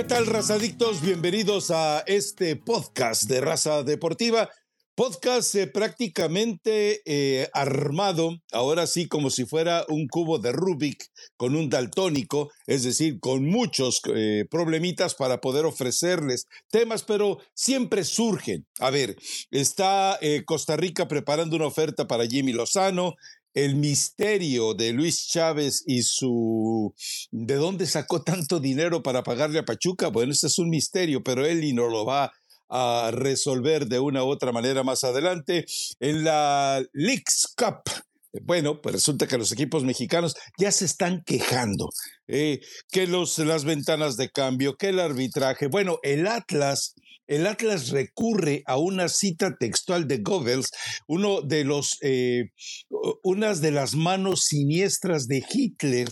¿Qué tal, razadictos? Bienvenidos a este podcast de Raza Deportiva. Podcast eh, prácticamente eh, armado, ahora sí como si fuera un cubo de Rubik con un daltónico, es decir, con muchos eh, problemitas para poder ofrecerles temas, pero siempre surgen. A ver, está Costa Rica preparando una oferta para Jimmy Lozano, el misterio de Luis Chávez y su... ¿De dónde sacó tanto dinero para pagarle a Pachuca? Bueno, este es un misterio, pero él y no lo va a resolver de una u otra manera más adelante. En la Leagues Cup, bueno, pues resulta que los equipos mexicanos ya se están quejando, eh, que los, las ventanas de cambio, que el arbitraje, bueno, el Atlas el Atlas recurre a una cita textual de Goebbels, uno de eh, unas de las manos siniestras de Hitler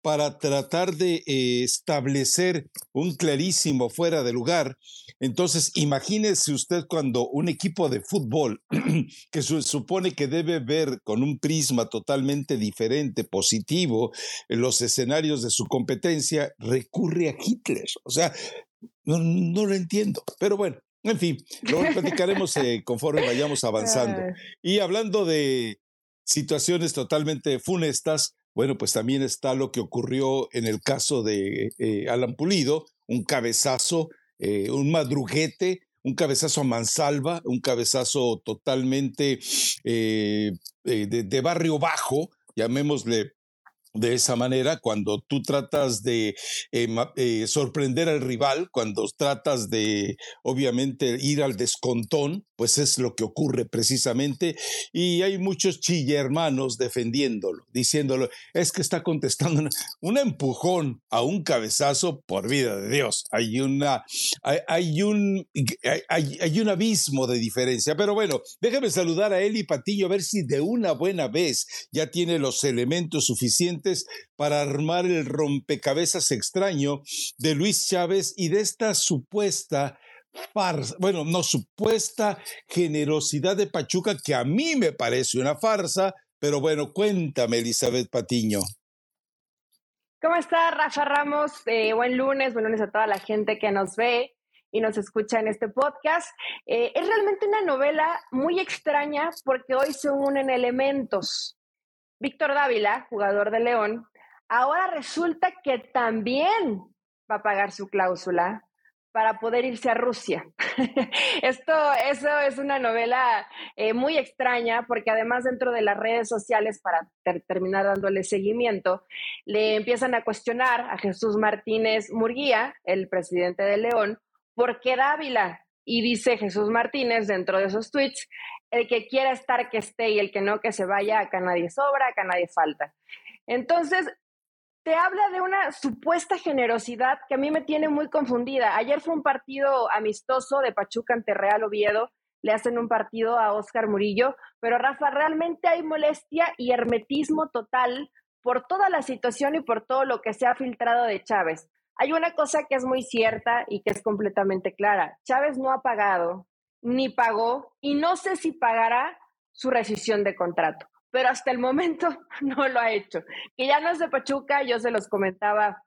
para tratar de eh, establecer un clarísimo fuera de lugar. Entonces, imagínese usted cuando un equipo de fútbol que se supone que debe ver con un prisma totalmente diferente, positivo, los escenarios de su competencia, recurre a Hitler. O sea, no, no lo entiendo, pero bueno, en fin, lo platicaremos eh, conforme vayamos avanzando. Y hablando de situaciones totalmente funestas, bueno, pues también está lo que ocurrió en el caso de eh, Alan Pulido, un cabezazo, eh, un madruguete, un cabezazo a mansalva, un cabezazo totalmente de, de, barrio bajo, llamémosle de esa manera, cuando tú tratas de eh, eh, sorprender al rival, cuando tratas de, obviamente, ir al descontón, pues es lo que ocurre precisamente. Y hay muchos chille hermanos defendiéndolo, diciéndolo, es que está contestando un empujón a un cabezazo por vida de Dios. Hay, una, hay, un, hay, hay, un abismo de diferencia. Pero bueno, déjame saludar a Eli Patillo, a ver si de una buena vez ya tiene los elementos suficientes para armar el rompecabezas extraño de Luis Chávez y de esta supuesta farsa, bueno, no, supuesta generosidad de Pachuca que a mí me parece una farsa, pero bueno, cuéntame, Elizabeth Patiño. ¿Cómo está Rafa Ramos? Eh, buen lunes, buen lunes a toda la gente que nos ve y nos escucha en este podcast. Eh, es realmente una novela muy extraña porque hoy se unen elementos. Víctor Dávila, jugador de León, ahora resulta que también va a pagar su cláusula para poder irse a Rusia. Esto, eso es una novela eh, muy extraña porque además dentro de las redes sociales, para terminar dándole seguimiento, le empiezan a cuestionar a Jesús Martínez Murguía, el presidente de León, ¿por qué Dávila? Y dice Jesús Martínez dentro de esos tweets, el que quiera estar que esté y el que no que se vaya, acá nadie sobra, acá nadie falta. Entonces, te habla de una supuesta generosidad que a mí me tiene muy confundida. Ayer fue un partido amistoso de Pachuca ante Real Oviedo, le hacen un partido a Oscar Murillo, pero Rafa, realmente hay molestia y hermetismo total por toda la situación y por todo lo que se ha filtrado de Chávez. Hay una cosa que es muy cierta y que es completamente clara. Chávez no ha pagado, ni pagó, y no sé si pagará su rescisión de contrato, pero hasta el momento no lo ha hecho. Que ya no es de Pachuca, yo se los comentaba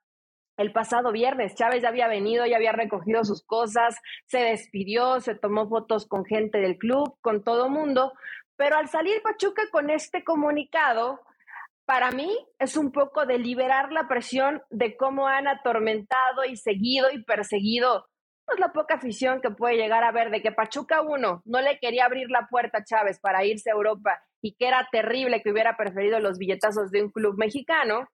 el pasado viernes. Chávez ya había venido, ya había recogido sus cosas, se despidió, se tomó fotos con gente del club, con todo mundo, pero al salir Pachuca con este comunicado, para mí es un poco de liberar la presión de cómo han atormentado y seguido y perseguido pues la poca afición que puede llegar a ver de que Pachuca uno no le quería abrir la puerta a Chávez para irse a Europa y que era terrible que hubiera preferido los billetazos de un club mexicano.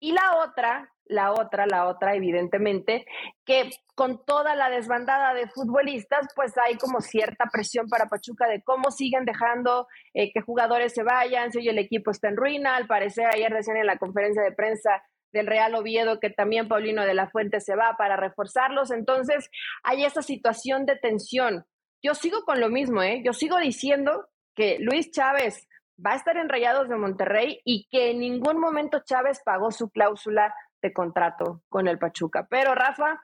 Y la otra, la otra, la otra, evidentemente, que con toda la desbandada de futbolistas, pues hay como cierta presión para Pachuca de cómo siguen dejando eh, que jugadores se vayan, si hoy el equipo está en ruina, al parecer ayer decían en la conferencia de prensa del Real Oviedo que también Paulino de la Fuente se va para reforzarlos, entonces hay esa situación de tensión. Yo sigo con lo mismo, ¿eh? yo sigo diciendo que Luis Chávez va a estar en Rayados de Monterrey y que en ningún momento Chávez pagó su cláusula de contrato con el Pachuca. Pero Rafa,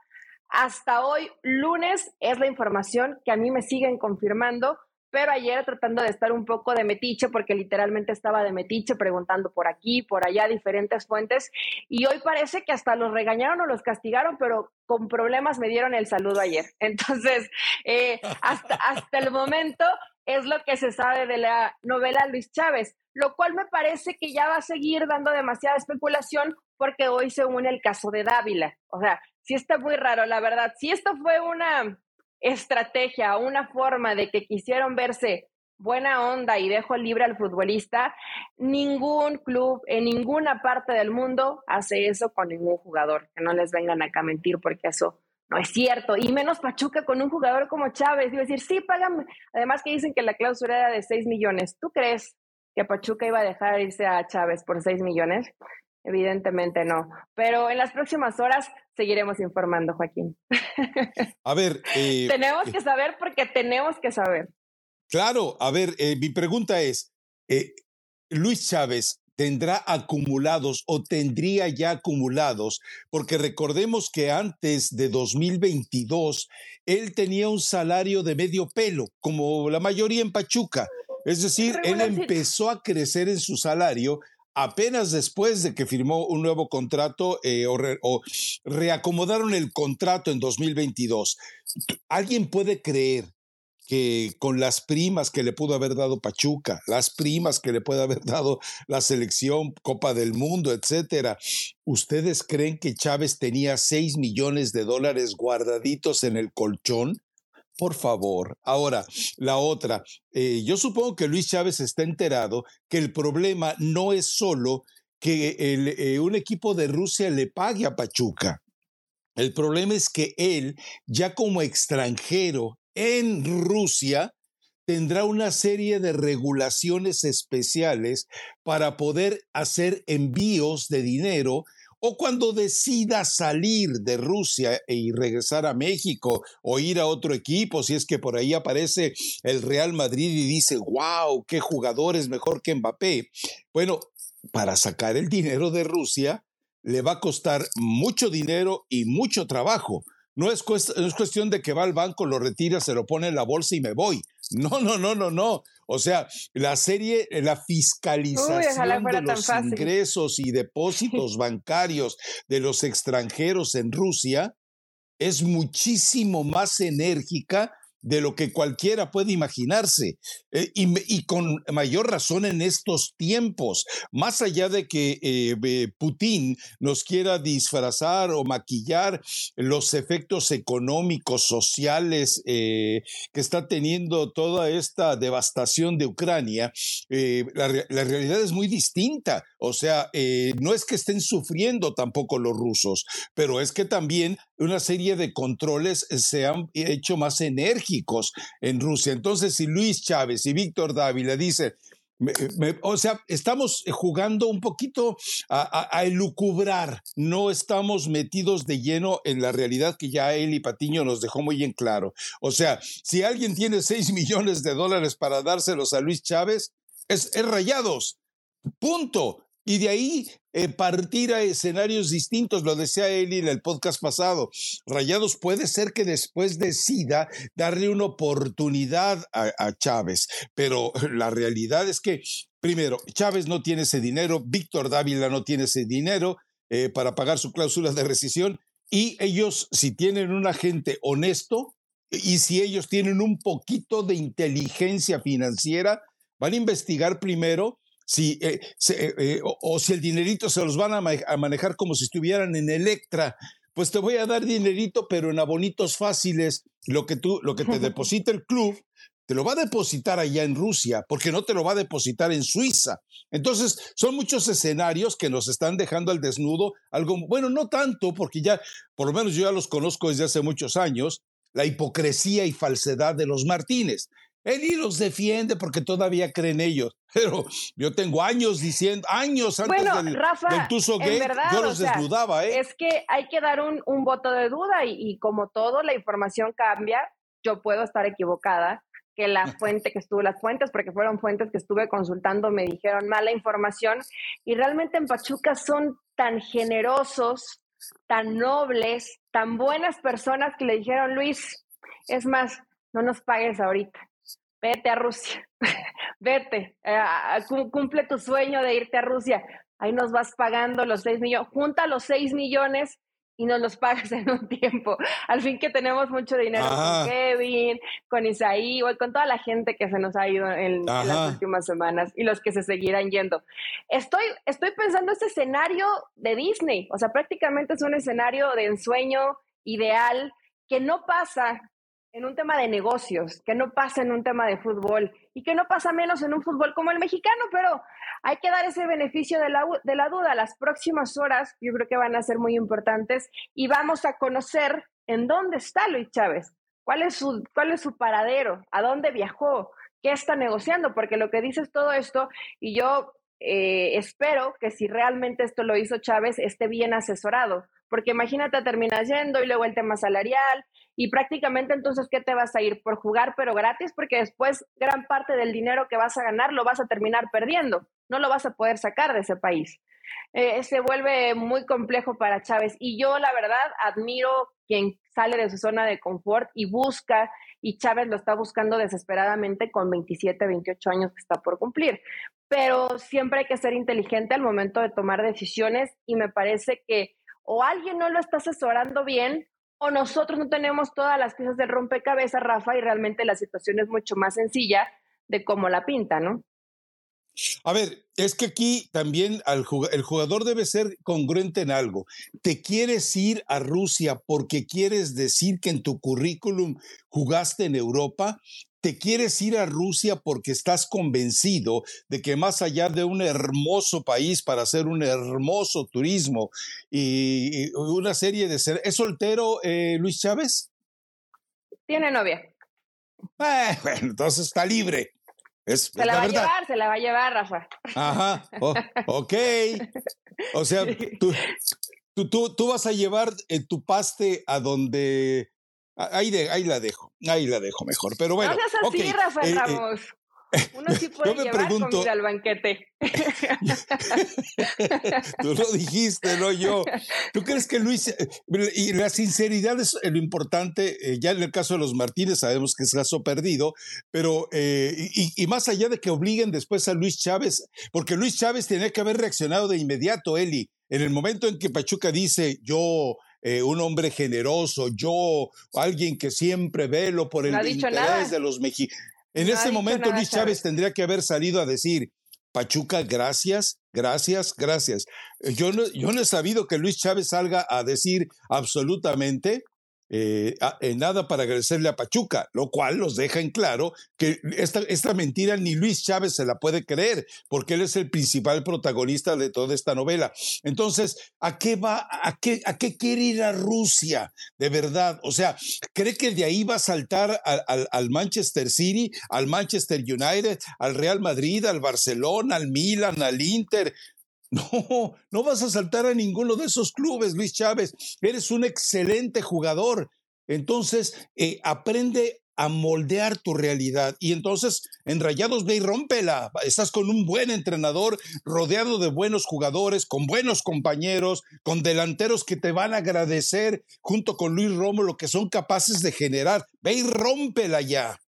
hasta hoy, lunes, es la información que a mí me siguen confirmando, pero ayer tratando de estar un poco de metiche, porque literalmente estaba de metiche preguntando por aquí, por allá, diferentes fuentes, y hoy parece que hasta los regañaron o los castigaron, pero con problemas me dieron el saludo ayer. Entonces, eh, hasta, hasta el momento es lo que se sabe de la novela Luis Chávez, lo cual me parece que ya va a seguir dando demasiada especulación porque hoy se une el caso de Dávila. O sea, sí está muy raro, la verdad. Si esto fue una estrategia, una forma de que quisieron verse buena onda y dejo libre al futbolista, ningún club en ninguna parte del mundo hace eso con ningún jugador. Que no les vengan acá a mentir porque eso no es cierto. Y menos Pachuca con un jugador como Chávez. Iba a decir, sí, págame. Además que dicen que la cláusula era de 6 millones. ¿Tú crees que Pachuca iba a dejar irse a Chávez por 6 millones? Evidentemente no. Pero en las próximas horas seguiremos informando, Joaquín. A ver. Eh, tenemos que saber porque tenemos que saber. Claro, a ver, eh, mi pregunta es, eh, Luis Chávez tendrá acumulados o tendría ya acumulados, porque recordemos que antes de 2022 él tenía un salario de medio pelo, como la mayoría en Pachuca. Es decir, él empezó a crecer en su salario apenas después de que firmó un nuevo contrato eh, o, reacomodaron el contrato en 2022. ¿Alguien puede creer que con las primas que le pudo haber dado Pachuca, las primas que le puede haber dado la selección, Copa del Mundo, etcétera, ¿ustedes creen que Chávez tenía 6 millones de dólares guardaditos en el colchón? Por favor. Ahora, la otra. Eh, yo supongo que Luis Chávez está enterado que el problema no es solo que eh, un equipo de Rusia le pague a Pachuca. El problema es que él, ya como extranjero en Rusia, tendrá una serie de regulaciones especiales para poder hacer envíos de dinero o cuando decida salir de Rusia y regresar a México o ir a otro equipo, si es que por ahí aparece el Real Madrid y dice, wow, qué jugador es mejor que Mbappé. Bueno, para sacar el dinero de Rusia le va a costar mucho dinero y mucho trabajo. No es, no es, cuestión de que va al banco, lo retira, se lo pone en la bolsa y me voy. No, no, no, no, no. O sea, la serie, eh, la fiscalización de los ingresos y depósitos bancarios de los extranjeros en Rusia es muchísimo más enérgica de lo que cualquiera puede imaginarse. Eh, y, con mayor razón en estos tiempos, más allá de que eh, Putin nos quiera disfrazar o maquillar los efectos económicos, sociales eh, que está teniendo toda esta devastación de Ucrania, la, la, realidad es muy distinta. O sea, no es que estén sufriendo tampoco los rusos, pero es que también una serie de controles se han hecho más enérgicos en Rusia. Entonces, si Luis Chávez y Víctor Dávila dicen, o sea, estamos jugando un poquito a, elucubrar, no estamos metidos de lleno en la realidad que ya él y Patiño nos dejó muy en claro. O sea, si alguien tiene 6 millones de dólares para dárselos a Luis Chávez, es, es rayados. Punto y de ahí eh, partir a escenarios distintos. Lo decía él en el podcast pasado. Rayados puede ser que después decida darle una oportunidad a, Chávez, pero la realidad es que, primero, Chávez no tiene ese dinero, Víctor Dávila no tiene ese dinero eh, para pagar su cláusula de rescisión y ellos, si tienen un agente honesto y si ellos tienen un poquito de inteligencia financiera, van a investigar primero si, eh, eh, eh, o, si el dinerito se los van a, manejar como si estuvieran en Electra, pues te voy a dar dinerito, pero en abonitos fáciles. Lo que tú, lo que te deposita el club, te lo va a depositar allá en Rusia, porque no te lo va a depositar en Suiza. Entonces, son muchos escenarios que nos están dejando al desnudo, algo, bueno, no tanto, porque ya, por lo menos yo ya los conozco desde hace muchos años, la hipocresía y falsedad de los Martínez. Él los defiende porque todavía creen ellos. Pero yo tengo años diciendo, años antes del, Rafa, gay, yo los desnudaba. ¿eh? Es que hay que dar un, voto de duda y, como todo, la información cambia. Yo puedo estar equivocada, que la fuente que estuvo, las fuentes, porque fueron fuentes que estuve consultando, me dijeron mala información. Y realmente en Pachuca son tan generosos, tan nobles, tan buenas personas que le dijeron, Luis, es más, no nos pagues ahorita vete a Rusia, vete, eh, cumple tu sueño de irte a Rusia. Ahí nos vas pagando los 6 millones, junta los 6 millones y nos los pagas en un tiempo. Al fin que tenemos mucho dinero con Kevin, con Isaí, con toda la gente que se nos ha ido en, las últimas semanas y los que se seguirán yendo. Estoy, estoy pensando este escenario de Disney, o sea, prácticamente es un escenario de ensueño ideal que no pasa en un tema de negocios, que no pasa en un tema de fútbol y que no pasa menos en un fútbol como el mexicano, pero hay que dar ese beneficio de la, de la duda. Las próximas horas yo creo que van a ser muy importantes y vamos a conocer en dónde está Luis Chávez, cuál es su, cuál es su paradero, a dónde viajó, qué está negociando, porque lo que dices todo esto, y yo eh, espero que si realmente esto lo hizo Chávez, esté bien asesorado, porque imagínate, terminas yendo y luego el tema salarial y prácticamente entonces, ¿qué te vas a ir? Por jugar pero gratis, porque después gran parte del dinero que vas a ganar lo vas a terminar perdiendo, no lo vas a poder sacar de ese país. Eh, se vuelve muy complejo para Chávez y yo la verdad admiro quien sale de su zona de confort y busca y Chávez lo está buscando desesperadamente con 27, 28 años que está por cumplir. Pero siempre hay que ser inteligente al momento de tomar decisiones y me parece que o alguien no lo está asesorando bien o nosotros no tenemos todas las piezas del rompecabezas, Rafa, y realmente la situación es mucho más sencilla de cómo la pinta, ¿no? A ver, es que aquí también el jugador debe ser congruente en algo. ¿Te quieres ir a Rusia porque quieres decir que en tu currículum jugaste en Europa? Te quieres ir a Rusia porque estás convencido de que más allá de un hermoso país para hacer un hermoso turismo y, una serie de ser... ¿Es soltero eh, Luis Chávez? Tiene novia. Eh, bueno, entonces está libre. se la, va a llevar, se la va a llevar, Rafa. Ajá, ok. O sea, tú, tú, tú, vas a llevar eh, tu paste a donde Ahí, de, ahí la dejo, ahí la dejo mejor. Pero bueno. No seas así, Rafael eh, eh, Ramos. Uno sí puede yo me llevar pregunto, comida al banquete. Tú lo dijiste, no yo. ¿Tú crees que Luis, eh, y la sinceridad es lo importante, ya en el caso de los Martínez sabemos que es caso perdido, pero, y, y, más allá de que obliguen después a Luis Chávez, porque Luis Chávez tenía que haber reaccionado de inmediato, Eli, en el momento en que Pachuca dice, yo eh, un hombre generoso, yo, alguien que siempre velo por el interés de los mexicanos. En ese momento Luis Chávez tendría que haber salido a decir, Pachuca, gracias, gracias, gracias. Yo no, yo no he sabido que Luis Chávez salga a decir absolutamente eh, en nada para agradecerle a Pachuca, lo cual los deja en claro que esta, esta mentira ni Luis Chávez se la puede creer, porque él es el principal protagonista de toda esta novela. Entonces, ¿a qué va? ¿A qué, a qué quiere ir a Rusia? De verdad, o sea, ¿cree que de ahí va a saltar al, al Manchester City, al Manchester United, al Real Madrid, al Barcelona, al Milan, al Inter? No, no vas a saltar a ninguno de esos clubes, Luis Chávez. Eres un excelente jugador. Entonces, eh, aprende a moldear tu realidad. Y entonces, en Rayados ve y rómpela. Estás con un buen entrenador, rodeado de buenos jugadores, con buenos compañeros, con delanteros que te van a agradecer, junto con Luis Romo, lo que son capaces de generar. Ve y rómpela ya.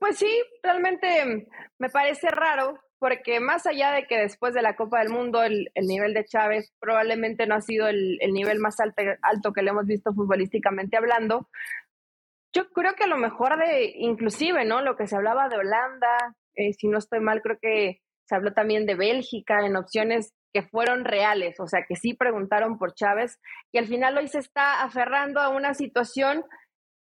Pues sí, realmente me parece raro porque más allá de que después de la Copa del Mundo el, nivel de Chávez probablemente no ha sido el, nivel más alto, alto, que le hemos visto futbolísticamente hablando, yo creo que a lo mejor de, inclusive, ¿no? Lo que se hablaba de Holanda, eh, si no estoy mal, creo que se habló también de Bélgica en opciones que fueron reales, o sea, que sí preguntaron por Chávez, y al final hoy se está aferrando a una situación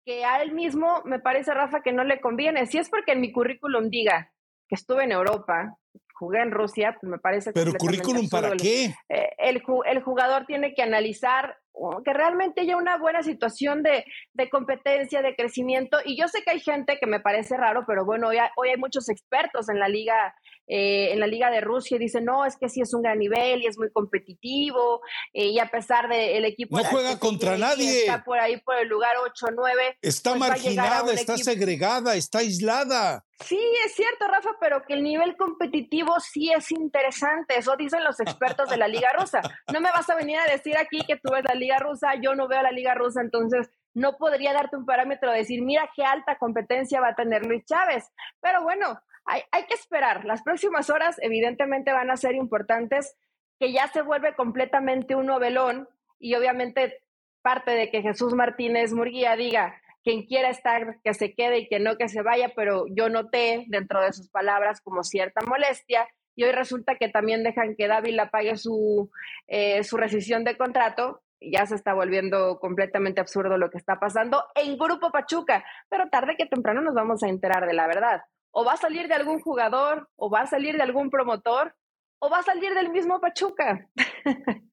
que a él mismo me parece, Rafa, que no le conviene. Si es porque en mi currículum diga que estuve en Europa, jugué en Rusia, pues me parece... Pero currículum para qué? Eh, el, el, jugador tiene que analizar que realmente haya una buena situación de, de, competencia, de crecimiento. Y yo sé que hay gente que me parece raro, pero bueno, hoy hay, hoy hay muchos expertos en la liga eh, en la Liga de Rusia y dicen, no, es que sí es un gran nivel y es muy competitivo, eh, y a pesar del equipo... No juega contra nadie. Está por ahí por el lugar 8 o 9. Está pues marginada, está segregada, está aislada. Sí, es cierto, Rafa, pero que el nivel competitivo sí es interesante. Eso dicen los expertos de la Liga Rusa. No me vas a venir a decir aquí que tú ves la Liga Rusa, yo no veo la Liga Rusa, entonces no podría darte un parámetro de decir, mira qué alta competencia va a tener Luis Chávez. Pero bueno, hay, hay que esperar. Las próximas horas evidentemente van a ser importantes, que ya se vuelve completamente un novelón y obviamente parte de que Jesús Martínez Murguía diga, quien quiera estar, que se quede y que no que se vaya, pero yo noté dentro de sus palabras como cierta molestia y hoy resulta que también dejan que Dávila pague su, eh, su rescisión de contrato. Ya se está volviendo completamente absurdo lo que está pasando en Grupo Pachuca, pero tarde que temprano nos vamos a enterar de la verdad. O va a salir de algún jugador, o va a salir de algún promotor, o va a salir del mismo Pachuca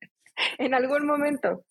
en algún momento.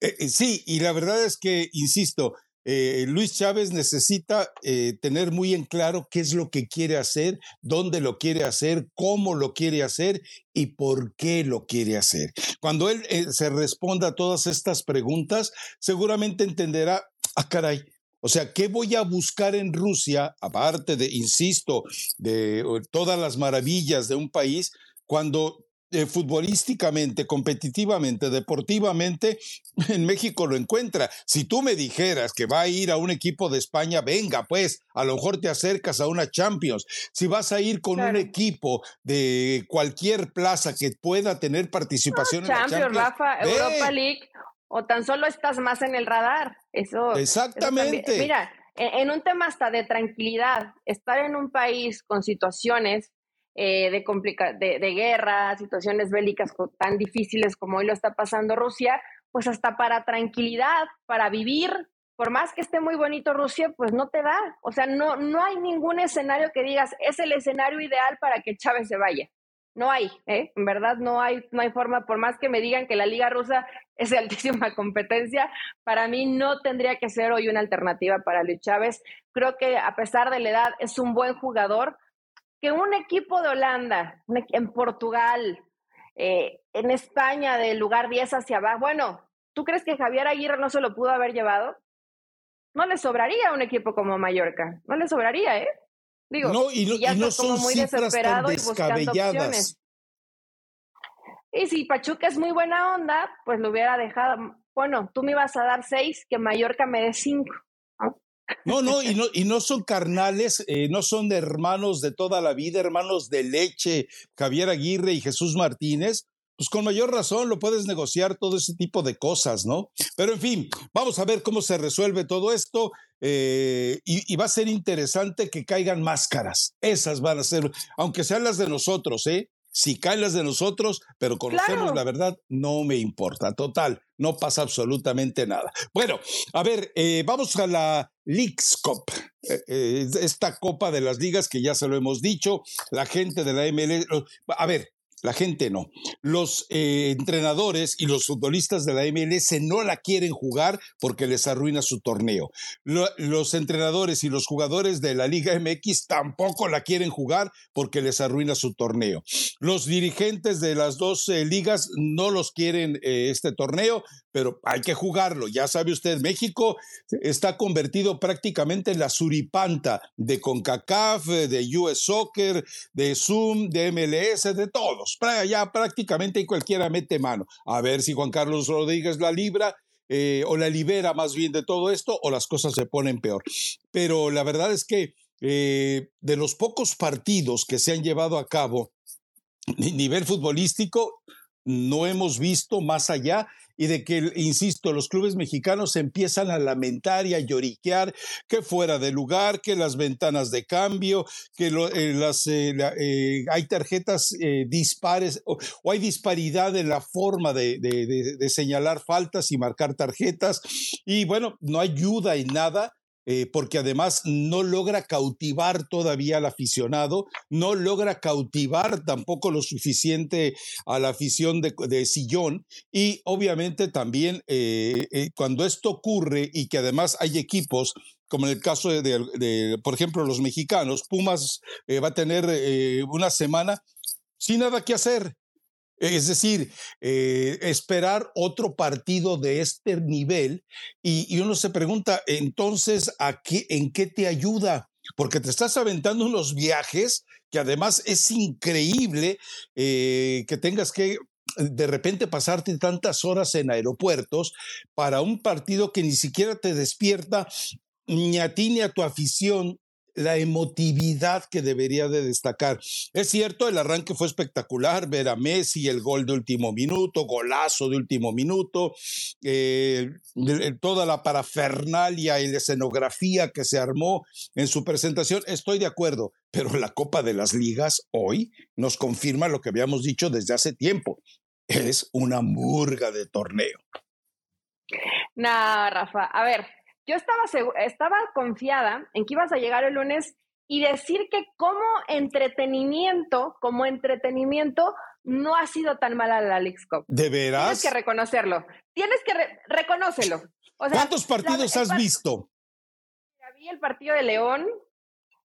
Eh, eh, sí, y la verdad es que, insisto, eh, Luis Chávez necesita eh, tener muy en claro qué es lo que quiere hacer, dónde lo quiere hacer, cómo lo quiere hacer y por qué lo quiere hacer. Cuando él eh, se responda a todas estas preguntas, seguramente entenderá, ah, caray, o sea, ¿qué voy a buscar en Rusia, aparte de, insisto, de todas las maravillas de un país, cuando eh, futbolísticamente, competitivamente, deportivamente, en México lo encuentra. Si tú me dijeras que va a ir a un equipo de España, venga, pues, a lo mejor te acercas a una Champions. Si vas a ir con un equipo de cualquier plaza que pueda tener participación en Champions, la Champions, Rafa, Europa League, o tan solo estás más en el radar. Eso. Exactamente. mira, en un tema hasta de tranquilidad, estar en un país con situaciones eh, de, complica de, de, guerra, situaciones bélicas tan difíciles como hoy lo está pasando Rusia, pues hasta para tranquilidad, para vivir, por más que esté muy bonito Rusia, pues no te da. O sea, no, no hay ningún escenario que digas, es el escenario ideal para que Chávez se vaya. No hay, ¿eh? En verdad no hay, no hay forma, por más que me digan que la Liga Rusa es de altísima competencia, para mí no tendría que ser hoy una alternativa para Luis Chávez. Creo que a pesar de la edad es un buen jugador, que un equipo de Holanda, en Portugal, eh, en España, del lugar 10 hacia abajo, bueno, ¿tú crees que Javier Aguirre no se lo pudo haber llevado? No le sobraría un equipo como Mallorca, no le sobraría, ¿eh? Digo, no, y no, ya y no son muy desesperado y buscando opciones. Y si Pachuca es muy buena onda, pues lo hubiera dejado. Bueno, tú me ibas a dar seis, que Mallorca me dé cinco. No, no, y no, y no son carnales, eh, no son hermanos de toda la vida, hermanos de leche, Javier Aguirre y Jesús Martínez, pues con mayor razón lo puedes negociar todo ese tipo de cosas, ¿no? Pero en fin, vamos a ver cómo se resuelve todo esto eh, y, y, va a ser interesante que caigan máscaras. Esas van a ser, aunque sean las de nosotros, ¿eh? Si caen las de nosotros, pero conocemos la verdad, no me importa. Total, no pasa absolutamente nada. Bueno, a ver, eh, vamos a la Leagues Cup, eh, eh, esta copa de las ligas que ya se lo hemos dicho, la gente de la MLS. A ver, la gente no. Los eh, entrenadores y los futbolistas de la MLS no la quieren jugar porque les arruina su torneo. los entrenadores y los jugadores de la Liga MX tampoco la quieren jugar porque les arruina su torneo. Los dirigentes de las dos eh, ligas no los quieren eh, este torneo, pero hay que jugarlo. Ya sabe usted, México está convertido prácticamente en la suripanta de CONCACAF, de US Soccer, de Zoom, de MLS, de todos. Ya prácticamente cualquiera mete mano. A ver si Juan Carlos Rodríguez la libra. Eh, o la libera más bien de todo esto o las cosas se ponen peor. Pero la verdad es que eh, de los pocos partidos que se han llevado a cabo, nivel futbolístico, no hemos visto más allá y de que, insisto, los clubes mexicanos empiezan a lamentar y a lloriquear que fuera de lugar, que las ventanas de cambio, que eh, las, eh, eh, hay tarjetas dispares o, hay disparidad en la forma de, de señalar faltas y marcar tarjetas. Y bueno, no ayuda en nada eh, porque además no logra cautivar todavía al aficionado, no logra cautivar tampoco lo suficiente a la afición de, sillón. Y obviamente también eh, eh, cuando esto ocurre y que además hay equipos como en el caso de, por ejemplo, los mexicanos, Pumas va a tener una semana sin nada que hacer, es decir, eh, esperar otro partido de este nivel y, uno se pregunta, entonces, ¿a qué, ¿en qué te ayuda? Porque te estás aventando unos viajes que además es increíble eh, que tengas que de repente pasarte tantas horas en aeropuertos para un partido que ni siquiera te despierta ni a ti ni a tu afición la emotividad que debería de destacar. Es cierto, el arranque fue espectacular, ver a Messi, el gol de último minuto, golazo de último minuto, eh, toda la parafernalia y la escenografía que se armó en su presentación, estoy de acuerdo, pero la Copa de las Ligas hoy nos confirma lo que habíamos dicho desde hace tiempo. Es una murga de torneo. No, Rafa, a ver, yo estaba, estaba confiada en que ibas a llegar el lunes y decir que como entretenimiento, como entretenimiento, no ha sido tan mala la Leagues Cup. ¿De veras? Tienes que reconocerlo. Tienes que reconocerlo. ¿Cuántos partidos has visto? Vi el partido de León,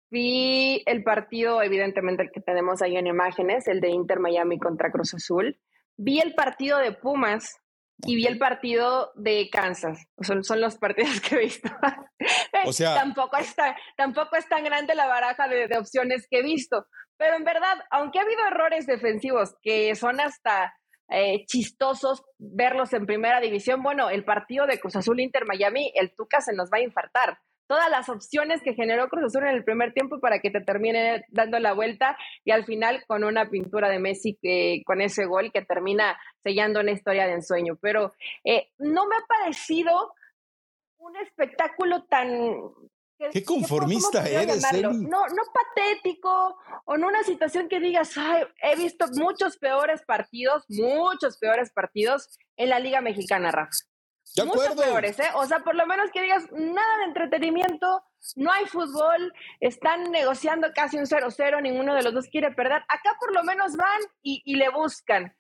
vi el partido, evidentemente, el que tenemos ahí en imágenes, el de Inter Miami contra Cruz Azul. Vi el partido de Pumas y vi el partido de Kansas. Son, son los partidos que he visto. o sea, tampoco, está, tampoco es tan grande la baraja de, de, opciones que he visto. Pero en verdad, aunque ha habido errores defensivos que son hasta eh, chistosos verlos en primera división, bueno, el partido de Cruz Azul Inter Miami, el Tuca se nos va a infartar todas las opciones que generó Cruz Azul en el primer tiempo para que te termine dando la vuelta y al final con una pintura de Messi con ese gol que termina sellando una historia de ensueño. Pero eh, no me ha parecido un espectáculo tan Qué conformista eres, No, no patético o en una situación que digas, Ay, he visto muchos peores partidos, muchos peores partidos en la Liga Mexicana, Rafa. De Mucho peores, ¿eh? O sea, por lo menos que digas, nada de entretenimiento, no hay fútbol, están negociando casi un 0-0, ninguno de los dos quiere perder. Acá por lo menos van y, y le buscan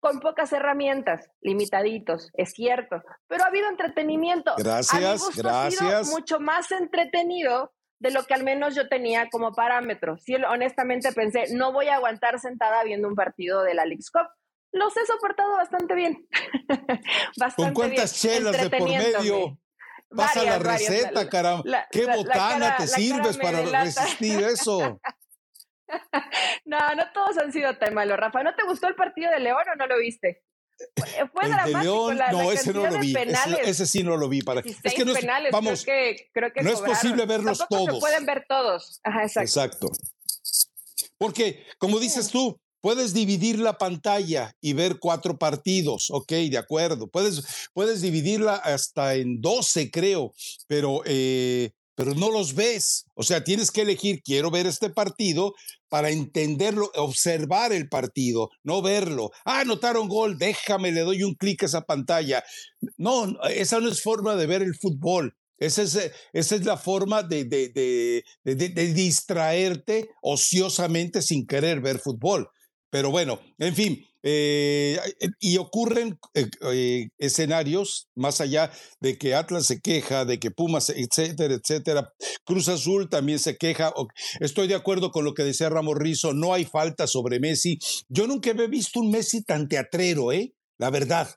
con pocas herramientas, limitaditos, es cierto, pero ha habido entretenimiento. Gracias, gracias. Ha sido mucho más entretenido de lo que al menos yo tenía como parámetro. Sí, honestamente pensé, no voy a aguantar sentada viendo un partido de la League's Cup los he soportado bastante bien. bastante ¿Con cuántas chelas de por medio? Pasa la receta, caramba. ¿Qué botana te sirves para resistir eso? no, no todos han sido tan malos, Rafa. ¿No te gustó el partido de León o no lo viste? Fue el de León, no, ese no lo vi. Ese, sí no lo vi. Para... Es que no es, vamos, creo que, no es posible verlos todos. Se pueden ver todos. Ajá, exacto. Exacto. Porque, como dices tú, Puedes dividir la pantalla y ver cuatro partidos, ok, de acuerdo. Puedes, puedes dividirla hasta en 12, creo, pero, eh, pero no los ves. O sea, tienes que elegir, quiero ver este partido para entenderlo, observar el partido, no verlo. Ah, anotaron gol, déjame, le doy un clic a esa pantalla. No, esa no es forma de ver el fútbol. Esa es, esa es la forma de, de, de, de, distraerte ociosamente sin querer ver fútbol. Pero bueno, en fin, eh, y ocurren eh, eh, escenarios más allá de que Atlas se queja, de que Pumas, etcétera, etcétera. Cruz Azul también se queja. Estoy de acuerdo con lo que decía Ramos Rizo, no hay falta sobre Messi. Yo nunca he visto un Messi tan teatrero, ¿eh? La verdad.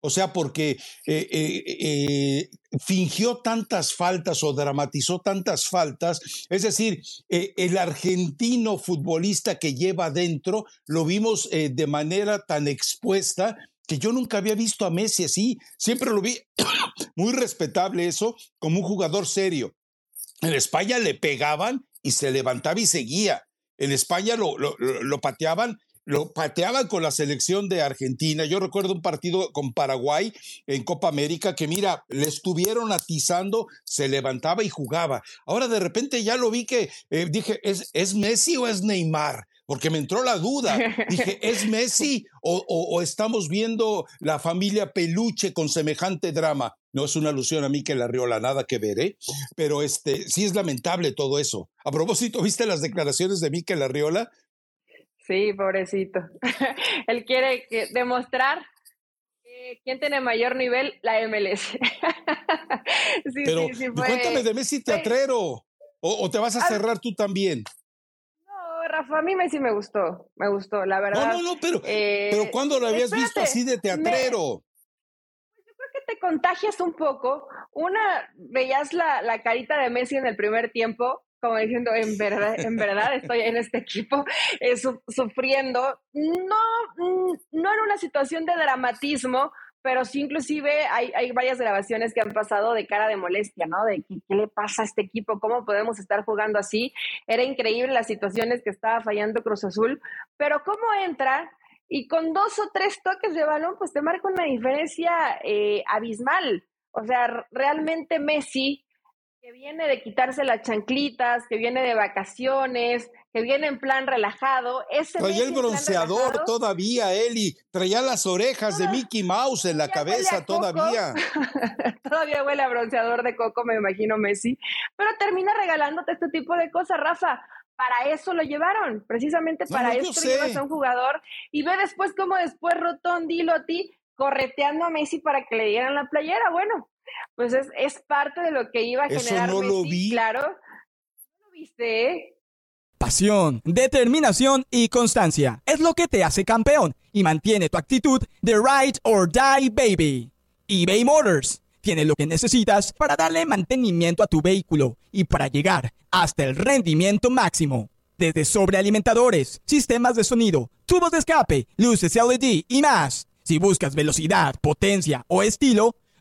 O sea, porque eh, eh, eh, fingió tantas faltas o dramatizó tantas faltas. Es decir, el argentino futbolista que lleva adentro lo vimos de manera tan expuesta que yo nunca había visto a Messi así. Siempre lo vi muy respetable eso, como un jugador serio. En España le pegaban y se levantaba y seguía. En España lo, lo pateaban lo pateaban con la selección de Argentina. Yo recuerdo un partido con Paraguay en Copa América que, mira, le estuvieron atizando, se levantaba y jugaba. Ahora de repente ya lo vi que eh, dije, ¿es, ¿es Messi o es Neymar? Porque me entró la duda. Dije, ¿es Messi o, estamos viendo la familia Peluche con semejante drama? No es una alusión a mí que la Riola, nada que ver, ¿eh? Pero este, sí es lamentable todo eso. A propósito, ¿viste las declaraciones de Mikel Arriola? Sí, pobrecito. Él quiere demostrar quién tiene mayor nivel, la MLS. sí, Pero sí, cuéntame de Messi teatrero. O, te vas a cerrar tú también? No, Rafa, a mí Messi me gustó. Me gustó, la verdad. No, no, no, pero, eh, pero ¿cuándo lo habías visto así de teatrero? Pues yo creo que te contagias un poco. Una, veías la, la carita de Messi en el primer tiempo como diciendo, en verdad, en verdad estoy en este equipo eh, sufriendo, no, mm, no en una situación de dramatismo, pero sí inclusive hay, hay, varias grabaciones que han pasado de cara de molestia, ¿no? De qué, qué, le pasa a este equipo, cómo podemos estar jugando así. Era increíble las situaciones que estaba fallando Cruz Azul, pero cómo entra y con dos o tres toques de balón, pues te marca una diferencia eh, abismal. O sea, realmente Messi, que viene de quitarse las chanclitas, que viene de vacaciones, que viene en plan relajado. Ese traía el bronceador todavía, Eli. Traía las orejas de Mickey Mouse en la cabeza todavía. todavía huele a bronceador de coco, me imagino Messi. Pero termina regalándote este tipo de cosas, Rafa para eso lo llevaron, precisamente para eso llevas a un jugador y ve después cómo después Rotondi a ti correteando a Messi para que le dieran la playera. Bueno, pues es, es parte de lo que iba a generar no Messi, lo vi. claro. ¿No lo viste, eh? Pasión, determinación y constancia es lo que te hace campeón y mantiene tu actitud de ride or die baby. eBay Motors tiene lo que necesitas para darle mantenimiento a tu vehículo y para llegar hasta el rendimiento máximo. Desde sobrealimentadores, sistemas de sonido, tubos de escape, luces LED y más. Si buscas velocidad, potencia o estilo,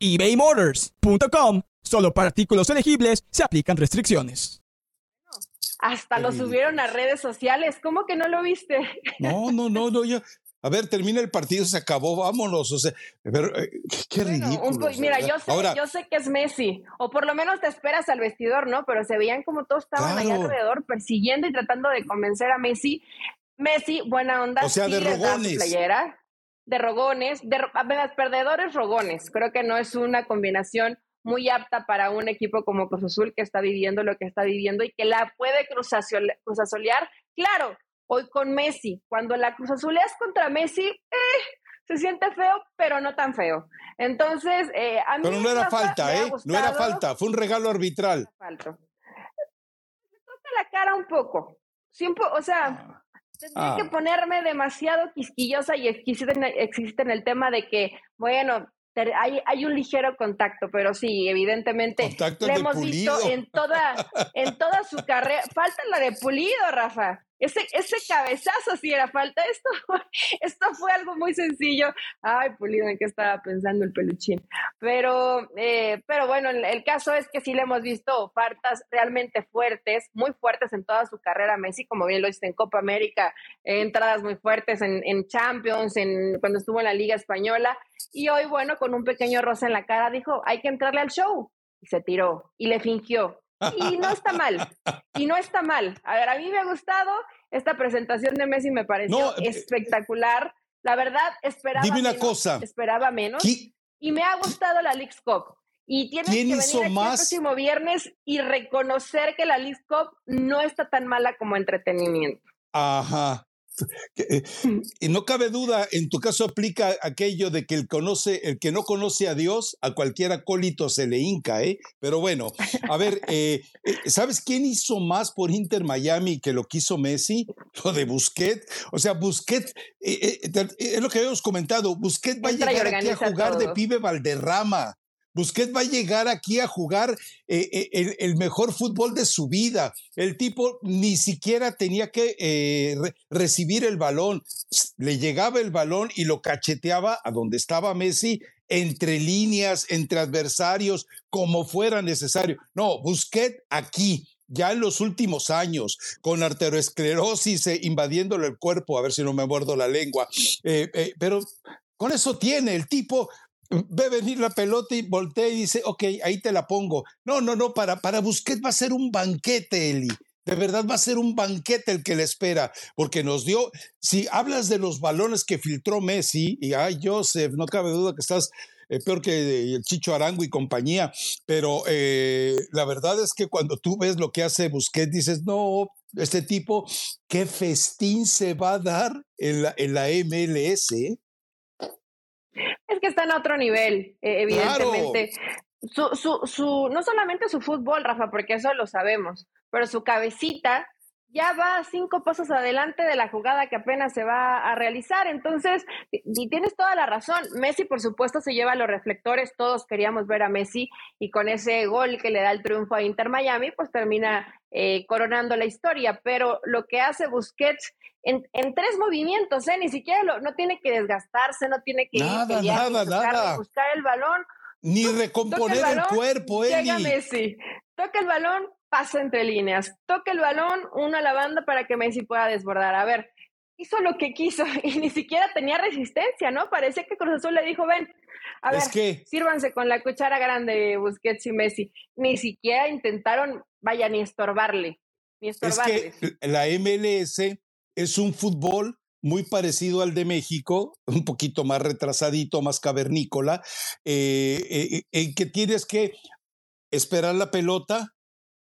ebaymotors.com. Solo para artículos elegibles se aplican restricciones. Hasta lo subieron a redes sociales. ¿Cómo que no lo viste? No, no, no, no. Yo, a ver, termina el partido, se acabó, vámonos. O sea, pero, eh, qué Bueno, un ridículo. mira, yo sé, Ahora, yo sé que es Messi, o por lo menos te esperas al vestidor, ¿no? Pero se veían como todos estaban ahí Claro. alrededor persiguiendo y tratando de convencer a Messi. Messi, buena onda. O sea, sí de rogones. playera, de rogones, de apenas perdedores rogones. Creo que no es una combinación muy apta para un equipo como Cruz Azul que está viviendo lo que está viviendo y que la puede cruzazole- cruzazolear. Claro, hoy con Messi. Cuando la cruzazoleas contra Messi, eh, se siente feo, pero no tan feo. Entonces, eh, a mí pero no era falta, ¿eh? No era falta, fue un regalo arbitral. falta. Me toca la cara un poco. Siempre, o sea, tendría Ah. que ponerme demasiado quisquillosa y existe en, existe en el tema de que, bueno, hay, hay un ligero contacto, pero sí, evidentemente de hemos Pulido. visto en toda, en toda su carrera. Falta la de Pulido, Rafa. Ese, ese cabezazo sí era falta. Esto, esto fue algo muy sencillo. Ay, Pulido, ¿en qué estaba pensando el peluchín? Pero, eh, pero bueno, el, caso es que sí le hemos visto faltas realmente fuertes, muy fuertes en toda su carrera. Messi, como bien lo dice en Copa América, entradas muy fuertes en, en Champions, en, cuando estuvo en la Liga Española. Y hoy, bueno, con un pequeño roce en la cara, dijo, hay que entrarle al show. Y se tiró y le fingió. Y no está mal. Y no está mal. A ver, a mí me ha gustado. Esta presentación de Messi me pareció No, eh, espectacular. La verdad, esperaba Dime una menos, cosa. Esperaba menos. ¿Qui- Y me ha gustado la Leagues Cup. Y tienes ¿Quién que hizo venir aquí el próximo viernes y reconocer que la Leagues Cup no está tan mala como entretenimiento. Ajá. Que, eh, Y no cabe duda, en tu caso aplica aquello de que el, conoce, el que no conoce a Dios, a cualquier acólito se le hinca, ¿eh? Pero bueno, a ver, eh, eh, ¿sabes quién hizo más por Inter Miami que lo que hizo Messi? Lo de Busquets. O sea, Busquets, eh, eh, es lo que habíamos comentado, Busquets va a llegar aquí a jugar de pibe Valderrama. Busquets va a llegar aquí a jugar eh, eh, el, mejor fútbol de su vida. El tipo ni siquiera tenía que eh, re- recibir el balón. Le llegaba el balón y lo cacheteaba a donde estaba Messi, entre líneas, entre adversarios, como fuera necesario. No, Busquets aquí. Ya en los últimos años, con arteriosclerosis eh, invadiéndole el cuerpo, a ver si no me muerdo la lengua, pero con eso tiene el tipo, ve venir la pelota y voltea y dice, ok, ahí te la pongo. No, no, no, para, para Busquets va a ser un banquete, Eli. De verdad va a ser un banquete el que le espera, porque nos dio, si hablas de los balones que filtró Messi, y ay, Joseph, no cabe duda que estás peor que el Chicho Arango y compañía, pero la verdad es que cuando tú ves lo que hace Busquets, dices, no, este tipo, ¿qué festín se va a dar en la, en la MLS? Es que está en otro nivel, e, evidentemente. Su, su, su, no solamente su fútbol, Rafa, porque eso lo sabemos, pero su cabecita ya va cinco pasos adelante de la jugada que apenas se va a realizar. Entonces, y tienes toda la razón. Messi, por supuesto, se lleva los reflectores. Todos queríamos ver a Messi y con ese gol que le da el triunfo a Inter Miami, pues termina eh, coronando la historia. Pero lo que hace Busquets en, tres movimientos, ¿eh? ni siquiera lo, no tiene que desgastarse, no tiene que nada, nada, nada. buscar el balón. Ni recomponer el, cuerpo, Eli. Llega Messi, toca el balón, pasa entre líneas, toca el balón, uno a la banda para que Messi pueda desbordar. A ver, hizo lo que quiso y ni siquiera tenía resistencia, ¿no? Parece que Cruz Azul le dijo, ven, a ver, sírvanse con la cuchara grande Busquets y Messi. Ni siquiera intentaron, vaya, ni estorbarle, ni estorbarle. Es que la MLS es un fútbol muy parecido al de México, un poquito más retrasadito, más cavernícola, eh, eh, en que tienes que esperar la pelota,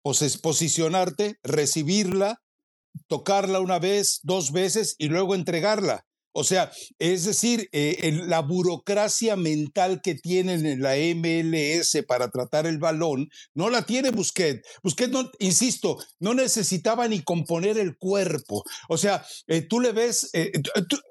posicionarte, recibirla, tocarla una vez, dos veces y luego entregarla. O sea, es decir, eh, la burocracia mental que tienen en la MLS para tratar el balón, no la tiene Busquets. Busquets, no, insisto, no necesitaba ni componer el cuerpo. O sea, eh, tú le ves, eh,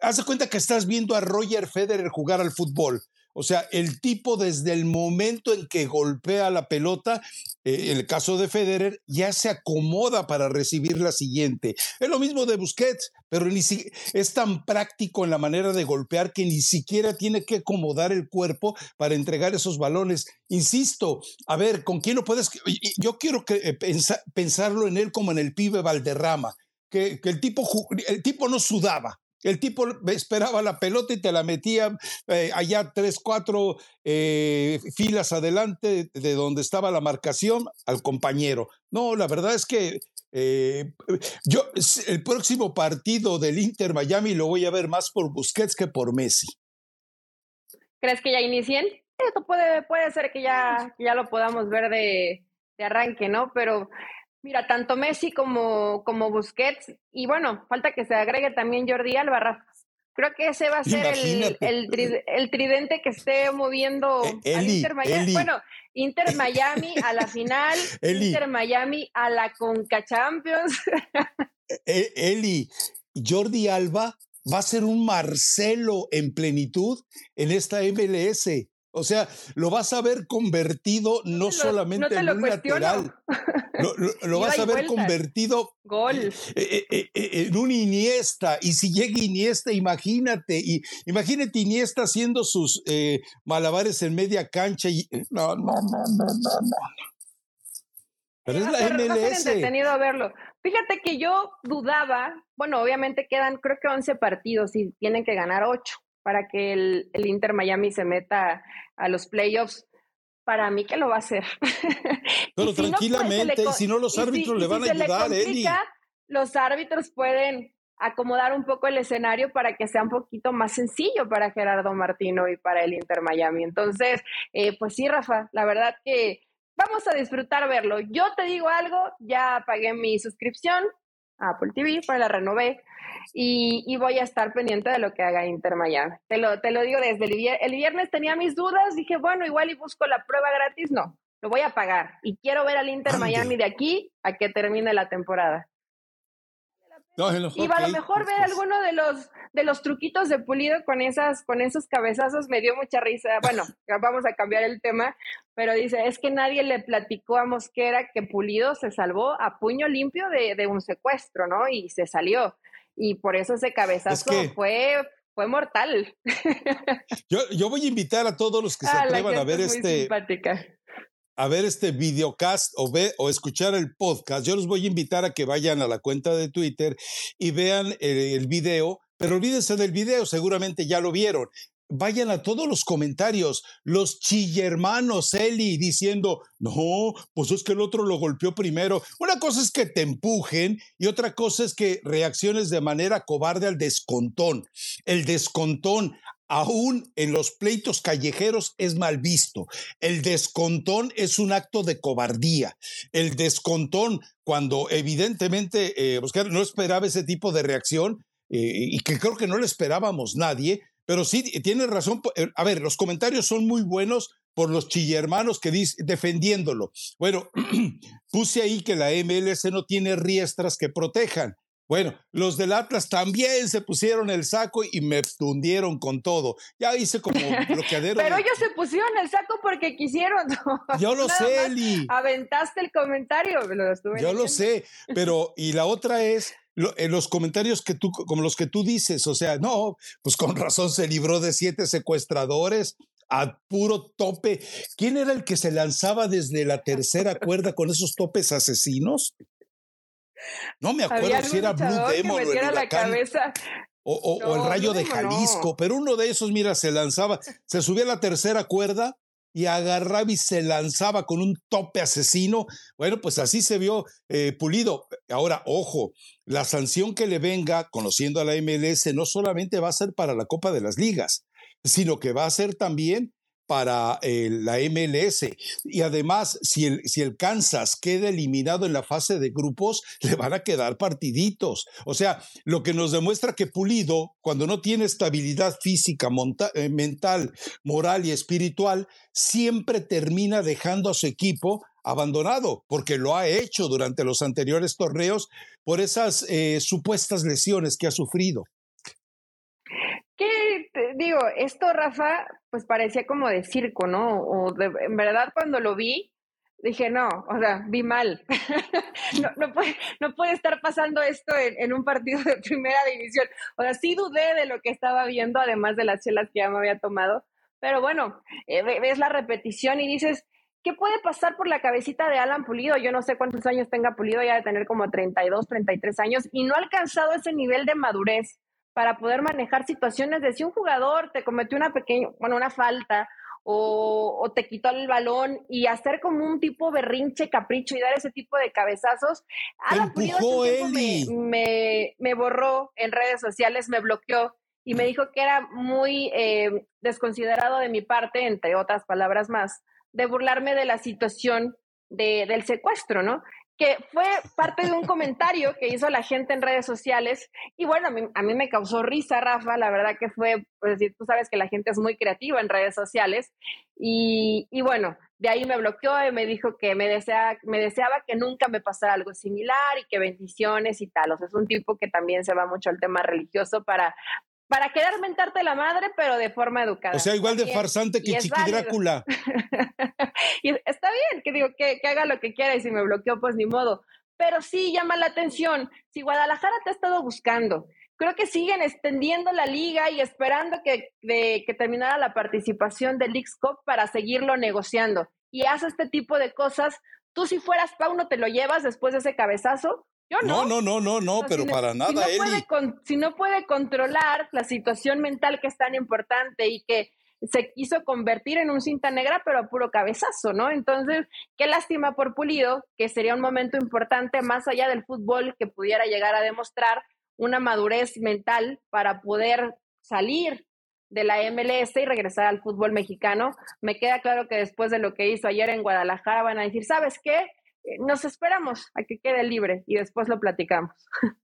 haz de cuenta que estás viendo a Roger Federer jugar al fútbol. O sea, el tipo desde el momento en que golpea la pelota, eh, en el caso de Federer, ya se acomoda para recibir la siguiente. Es lo mismo de Busquets, pero ni es tan práctico en la manera de golpear que ni siquiera tiene que acomodar el cuerpo para entregar esos balones. Insisto, a ver, ¿con quién lo puedes? Yo quiero que, eh, pensarlo en él como en el pibe Valderrama. Que, que, el, tipo, el tipo no sudaba, el tipo esperaba la pelota y te la metía eh, allá tres, cuatro eh, filas adelante de donde estaba la marcación al compañero. No, la verdad es que eh, yo el próximo partido del Inter Miami lo voy a ver más por Busquets que por Messi. ¿Crees que ya inicien? Esto puede, puede ser que ya, ya lo podamos ver de, de arranque, ¿no? Pero Mira, tanto Messi como, como Busquets, y bueno, falta que se agregue también Jordi Alba, Creo que ese va a ser el, el, tridente que esté moviendo e, al Inter Miami. Bueno, Inter Miami a la final, Inter Miami a la Conca Champions. E, Eli, Jordi Alba va a ser un Marcelo en plenitud en esta MLS. O sea, lo vas a ver convertido no, solamente en un lateral, lo, vas a ver convertido Gol. Eh, eh, eh, en un Iniesta. Y si llega Iniesta, imagínate, y, imagínate Iniesta haciendo sus malabares en media cancha. Y, no, no, no, no, no, Pero es la MLS. entretenido verlo. Fíjate que yo dudaba, bueno, obviamente quedan creo que 11 partidos y tienen que ganar 8 para que el, el Inter Miami se meta a los playoffs para mí que lo va a hacer. Pero tranquilamente, si no los árbitros le van a ayudar, Los árbitros pueden acomodar un poco el escenario para que sea un poquito más sencillo para Gerardo Martino y para el Inter Miami. Entonces, eh, pues sí, Rafa, la verdad que vamos a disfrutar verlo. Yo te digo algo, ya pagué mi suscripción a Apple TV, para la renové y, voy a estar pendiente de lo que haga Inter Miami. Te lo, te lo digo desde el, viernes, el viernes tenía mis dudas, dije, bueno, igual y busco la prueba gratis, no, lo voy a pagar y quiero ver al Inter Miami de aquí a que termine la temporada. y a lo mejor ver alguno de los de los truquitos de Pulido con esas con esos cabezazos me dio mucha risa. Bueno, vamos a cambiar el tema, pero dice, es que nadie le platicó a Mosquera que Pulido se salvó a puño limpio de, de un secuestro, ¿no? Y se salió y por eso ese cabezazo fue, fue mortal. Yo, yo, voy a invitar a todos los que se ah, atrevan a ver este. A ver este videocast o, ve, o escuchar el podcast. Yo los voy a invitar a que vayan a la cuenta de Twitter y vean el, el video, pero olvídense del video, seguramente ya lo vieron vayan a todos los comentarios, los chillermanos, Eli, diciendo, no, pues es que el otro lo golpeó primero. Una cosa es que te empujen y otra cosa es que reacciones de manera cobarde al descontón. El descontón, aún en los pleitos callejeros es mal visto. El descontón es un acto de cobardía. El descontón, cuando evidentemente eh, no esperaba ese tipo de reacción eh, y que creo que no le esperábamos nadie, pero sí tiene razón. Eh, a ver, los comentarios son muy buenos por los chillermanos que dicen defendiéndolo. Bueno, puse ahí que la MLS no tiene riestras que protejan. Bueno, los del Atlas también se pusieron el saco y me hundieron con todo. Ya hice como bloqueadero. Pero ellos se pusieron el saco porque quisieron. Yo lo sé, Eli. Aventaste el comentario. Yo lo sé, pero y la otra es en los comentarios que tú, como los que tú dices, o sea, no, pues con razón se libró de siete secuestradores a puro tope. ¿Quién era el que se lanzaba desde la tercera cuerda con esos topes asesinos? No me acuerdo si era Blue Demon o el cabeza. O, el rayo de Jalisco, pero uno de esos, mira, se lanzaba, se subía a la tercera cuerda y agarraba y se lanzaba con un tope asesino. Bueno, pues así se vio eh, pulido. Ahora, ojo, la sanción que le venga, conociendo a la MLS, no solamente va a ser para la Copa de las Ligas, sino que va a ser también para eh, la MLS. Y además, si el, si el Kansas queda eliminado en la fase de grupos, le van a quedar partiditos. O sea, lo que nos demuestra que Pulido, cuando no tiene estabilidad física, eh, mental, moral y espiritual, siempre termina dejando a su equipo abandonado, porque lo ha hecho durante los anteriores torneos por esas eh, supuestas lesiones que ha sufrido digo, esto, Rafa, pues parecía como de circo, ¿no? O en verdad cuando lo vi, dije, no, o sea, vi mal. no, no, puede, no puede estar pasando esto en, un partido de primera división. O sea, sí dudé de lo que estaba viendo, además de las chelas que ya me había tomado. Pero bueno, eh, ves la repetición y dices, ¿qué puede pasar por la cabecita de Alan Pulido? Yo no sé cuántos años tenga Pulido, ya de tener como 32, 33 años, y no ha alcanzado ese nivel de madurez para poder manejar situaciones de si un jugador te cometió una pequeña, bueno, una falta o, te quitó el balón y hacer como un tipo berrinche, capricho y dar ese tipo de cabezazos. Empujó me, me, me, borró en redes sociales, me bloqueó y me dijo que era muy eh, desconsiderado de mi parte, entre otras palabras más, de burlarme de la situación de, del secuestro, ¿no? Que fue parte de un comentario que hizo la gente en redes sociales. Y bueno, a mí, me causó risa, Rafa, la verdad que fue, pues tú sabes que la gente es muy creativa en redes sociales. Y, bueno, de ahí me bloqueó y me dijo que me, desea, me deseaba que nunca me pasara algo similar y que bendiciones y tal. O sea, es un tipo que también se va mucho al tema religioso para, para querer mentarte la madre, pero de forma educada. O sea, igual de farsante que Chiqui Drácula. y está bien, que digo, que, haga lo que quiera y si me bloqueó, pues ni modo. Pero sí llama la atención. Si Guadalajara te ha estado buscando, creo que siguen extendiendo la liga y esperando que, que terminara la participación del Leagues Cup para seguirlo negociando. Y hace este tipo de cosas. Tú si fueras Pauno, ¿te lo llevas después de ese cabezazo? No. No, no, no, no, pero para nada, si no, puede, si no puede controlar la situación mental que es tan importante y que se quiso convertir en un cinta negra, pero a puro cabezazo, ¿no? Entonces, qué lástima por Pulido, que sería un momento importante más allá del fútbol que pudiera llegar a demostrar una madurez mental para poder salir de la MLS y regresar al fútbol mexicano. Me queda claro que después de lo que hizo ayer en Guadalajara van a decir, ¿sabes qué? Eh, nos esperamos a que quede libre y después lo platicamos.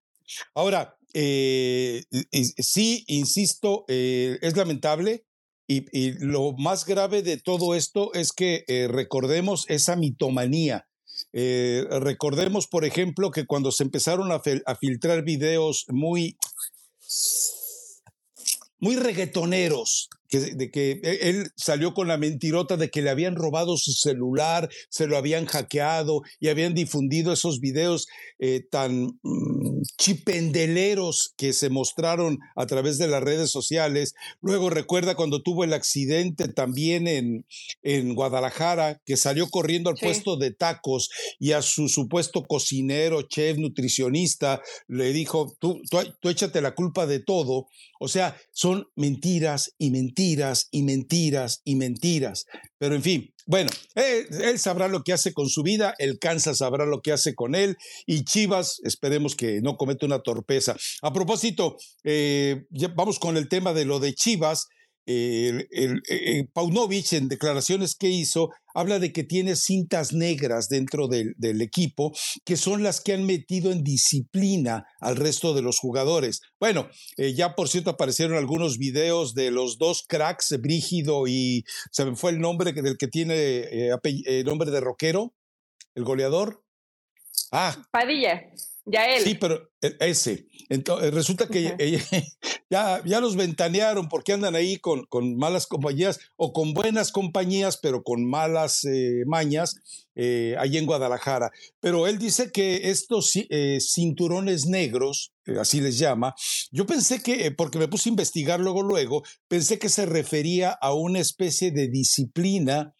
Ahora, eh, sí, insisto, eh, es lamentable y, lo más grave de todo esto es que recordemos esa mitomanía. recordemos, por ejemplo, que cuando se empezaron a, filtrar videos muy muy reggaetoneros, que, de que e, él salió con la mentirota de que le habían robado su celular, se lo habían hackeado y habían difundido esos videos eh, tan mm, chipendeleros que se mostraron a través de las redes sociales. Luego recuerda cuando tuvo el accidente también en, en Guadalajara, que salió corriendo al puesto de tacos y a su supuesto cocinero, chef, nutricionista, le dijo, tú, tú, tú échate la culpa de todo. O sea, son mentiras y mentiras mentiras y mentiras y mentiras. Pero en fin, bueno, él, sabrá lo que hace con su vida, el Kansas sabrá lo que hace con él y Chivas, esperemos que no cometa una torpeza. A propósito, eh, vamos con el tema de lo de Chivas. El, eh, Paunovic en declaraciones que hizo habla de que tiene cintas negras dentro del, equipo, que son las que han metido en disciplina al resto de los jugadores. Bueno, eh, ya por cierto aparecieron algunos videos de los dos cracks, Brígido y se me fue el nombre del que tiene eh, nombre de rockero, el goleador. Ah. Padilla. Ya él. Sí, pero ese. Entonces, resulta que ya, ya los ventanearon porque andan ahí con, con, malas compañías o con buenas compañías, pero con malas eh, mañas eh, ahí en Guadalajara. Pero él dice que estos eh, cinturones negros, así les llama, yo pensé que, porque me puse a investigar luego, luego, pensé que se refería a una especie de disciplina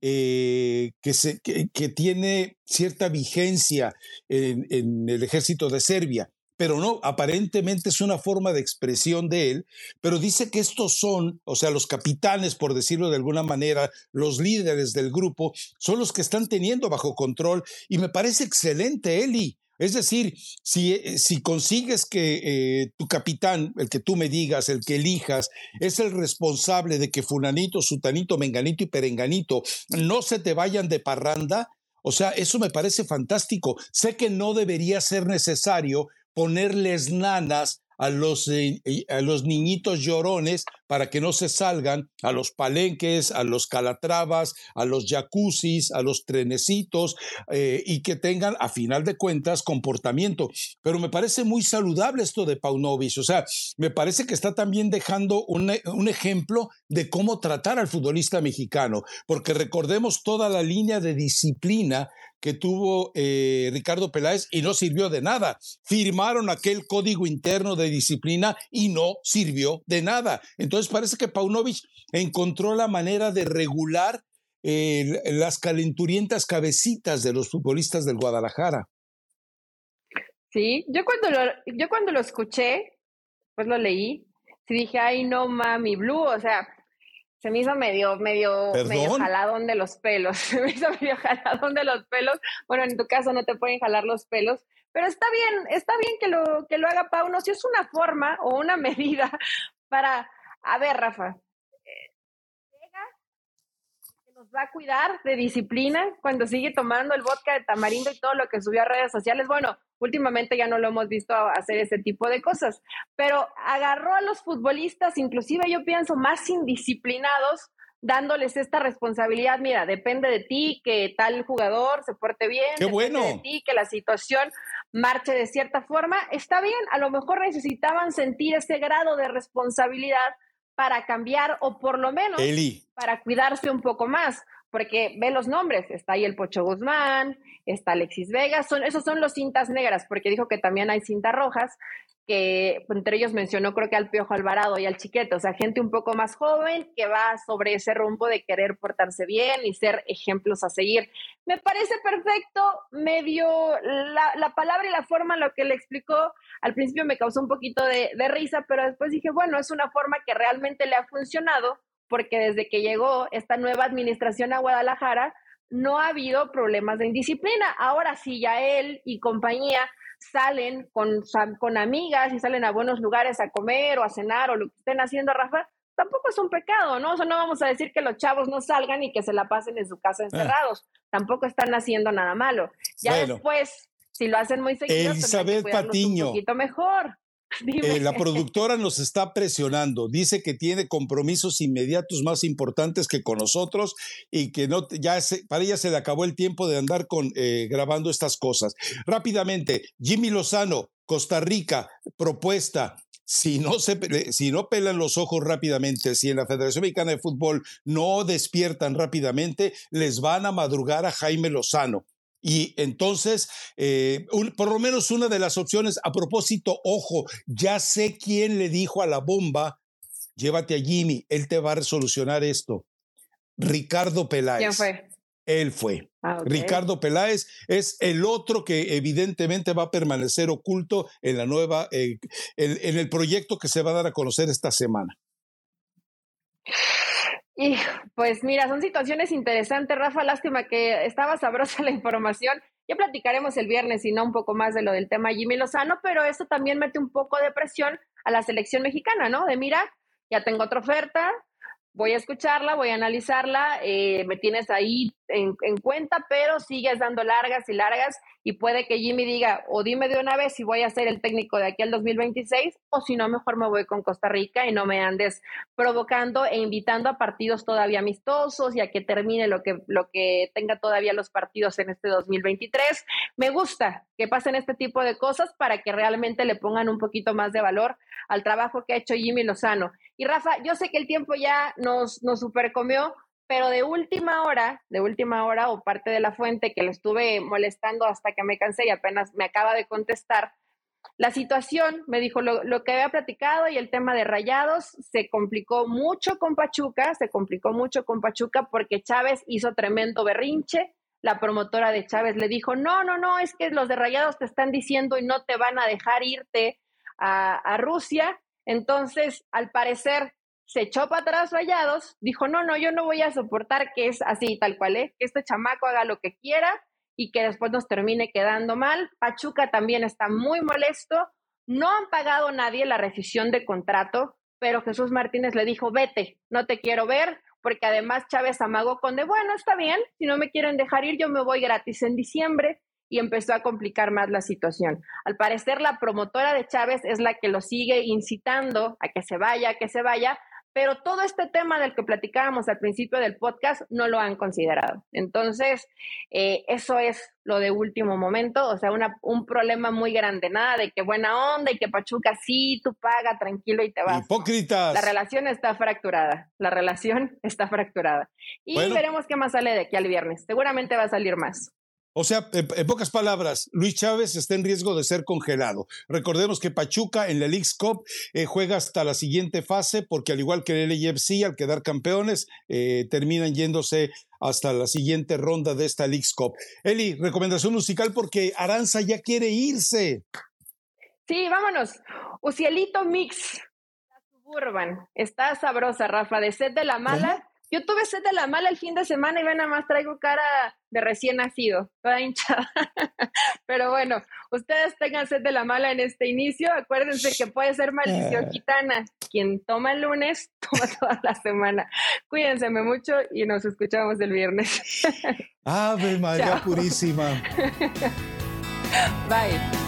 que, se, que, tiene cierta vigencia en, en el ejército de Serbia pero no, aparentemente es una forma de expresión de él, pero dice que estos son, o sea, los capitanes, por decirlo de alguna manera, los líderes del grupo, son los que están teniendo bajo control y me parece excelente, Eli. Es decir, si, eh, si consigues que eh, tu capitán, el que tú me digas, el que elijas, es el responsable de que fulanito, sutanito, menganito y perenganito no se te vayan de parranda, o sea, eso me parece fantástico. Sé que no debería ser necesario ponerles nanas a los, eh, a los niñitos llorones para que no se salgan a los palenques, a los calatrabas, a los jacuzzis, a los trenecitos eh, y que tengan, a final de cuentas, comportamiento. Pero me parece muy saludable esto de Paunovic, o sea, me parece que está también dejando un, un ejemplo de cómo tratar al futbolista mexicano, porque recordemos toda la línea de disciplina que tuvo eh, Ricardo Peláez y no sirvió de nada. Firmaron aquel código interno de disciplina y no sirvió de nada. Entonces parece que Paunovic encontró la manera de regular las calenturientas cabecitas de los futbolistas del Guadalajara. Sí, yo cuando lo, yo cuando lo escuché, pues lo leí, sí dije, ay no mami, Blue, o sea, se me hizo medio, medio, medio jaladón de los pelos. Se me hizo medio jaladón de los pelos. Bueno, en tu caso no te pueden jalar los pelos, pero está bien, está bien que lo, que lo haga Pauno. Si es una forma o una medida para. A ver, Rafa, nos va a cuidar de disciplina cuando sigue tomando el vodka de tamarindo y todo lo que subió a redes sociales. Bueno, últimamente ya no lo hemos visto hacer ese tipo de cosas, pero agarró a los futbolistas, inclusive yo pienso más indisciplinados, dándoles esta responsabilidad, mira, depende de ti que tal jugador se porte bien, Qué bueno. de ti que la situación marche de cierta forma, está bien, a lo mejor necesitaban sentir ese grado de responsabilidad para cambiar o por lo menos para cuidarse un poco más, porque ve los nombres, está ahí el Pocho Guzmán, está Alexis Vega, son, esos son los cintas negras, porque dijo que también hay cintas rojas, que entre ellos mencionó creo que al Piojo Alvarado y al Chiquete, o sea, gente un poco más joven que va sobre ese rumbo de querer portarse bien y ser ejemplos a seguir. Me parece perfecto, medio la, la palabra y la forma en lo que le explicó, al principio me causó un poquito de, de risa, pero después dije, bueno, es una forma que realmente le ha funcionado, porque desde que llegó esta nueva administración a Guadalajara, no ha habido problemas de indisciplina. Ahora sí, ya él y compañía salen con, con amigas y salen a buenos lugares a comer o a cenar o lo que estén haciendo, Rafa, tampoco es un pecado, ¿no? O sea, no vamos a decir que los chavos no salgan y que se la pasen en su casa ah. encerrados. Tampoco están haciendo nada malo. Ya después, si lo hacen muy seguido, Elizabeth Patiño. Un poquito mejor. Eh, la productora nos está presionando, dice que tiene compromisos inmediatos más importantes que con nosotros y que no ya para ella se le acabó el tiempo de andar con eh, grabando estas cosas. Rápidamente, Jimmy Lozano, Costa Rica, propuesta. Si no, se, si no pelan los ojos rápidamente, si en la Federación Mexicana de Fútbol no despiertan rápidamente, les van a madrugar a Jaime Lozano. Y entonces, eh, por lo menos una de las opciones, a propósito, ojo, ya sé quién le dijo a la bomba, llévate a Jimmy, él te va a resolucionar esto. Ricardo Peláez. ¿Quién fue? Él fue. Ah, Ricardo Peláez es el otro que evidentemente va a permanecer oculto en la nueva, eh, en el proyecto que se va a dar a conocer esta semana. Y pues mira, son situaciones interesantes, Rafa. Lástima que estaba sabrosa la información. Ya platicaremos el viernes y no un poco más de lo del tema Jimmy Lozano, pero eso también mete un poco de presión a la selección mexicana, ¿no? De mira, ya tengo otra oferta, voy a escucharla, voy a analizarla, eh, me tienes ahí en, cuenta, pero sigues dando largas y largas y puede que Jimmy diga, o dime de una vez si voy a ser el técnico de aquí al 2026, o si no, mejor me voy con Costa Rica y no me andes provocando e invitando a partidos todavía amistosos y a que termine lo que, lo que tenga todavía los partidos en este 2023. Me gusta que pasen este tipo de cosas para que realmente le pongan un poquito más de valor al trabajo que ha hecho Jimmy Lozano. Y Rafa, yo sé que el tiempo ya nos, nos supercomió, pero de última hora, de última hora o parte de la fuente que le estuve molestando hasta que me cansé y apenas me acaba de contestar, la situación, me dijo lo, lo, que había platicado y el tema de rayados se complicó mucho con Pachuca, se complicó mucho con Pachuca porque Chávez hizo tremendo berrinche. La promotora de Chávez le dijo, no, no, no, es que los de rayados te están diciendo y no te van a dejar irte a, Rusia. Entonces, al parecer, se echó para atrás rayados, dijo, no, no, yo no voy a soportar que es así, tal cual, ¿eh? que este chamaco haga lo que quiera y que después nos termine quedando mal. Pachuca también está muy molesto. No han pagado nadie la rescisión de contrato, pero Jesús Martínez le dijo, vete, no te quiero ver, porque además Chávez amagó con de, bueno, está bien, si no me quieren dejar ir, yo me voy gratis en diciembre y empezó a complicar más la situación. Al parecer, la promotora de Chávez es la que lo sigue incitando a que se vaya, a que se vaya, pero todo este tema del que platicábamos al principio del podcast no lo han considerado. Entonces, eh, eso es lo de último momento, o sea, un problema muy grande, nada de que buena onda y que Pachuca sí, tú paga tranquilo y te vas. Hipócritas. La relación está fracturada, la relación está fracturada. Y veremos qué más sale de aquí al viernes. Seguramente va a salir más. O sea, en, pocas palabras, Luis Chávez está en riesgo de ser congelado. Recordemos que Pachuca en la League Cup eh, juega hasta la siguiente fase porque al igual que el LAFC, al quedar campeones, eh, terminan yéndose hasta la siguiente ronda de esta League Cup. Eli, recomendación musical porque Aranza ya quiere irse. Sí, vámonos. Ucielito Mix, la Suburban. Está sabrosa, Rafa, de sed de la mala. Yo tuve sed de la mala el fin de semana y ven nada más traigo cara de recién nacido, toda hinchada. Pero bueno, ustedes tengan sed de la mala en este inicio. Acuérdense que puede ser maldición gitana. Quien toma el lunes, toma toda la semana. Cuídense mucho y nos escuchamos el viernes. Ave María Purísima. Bye.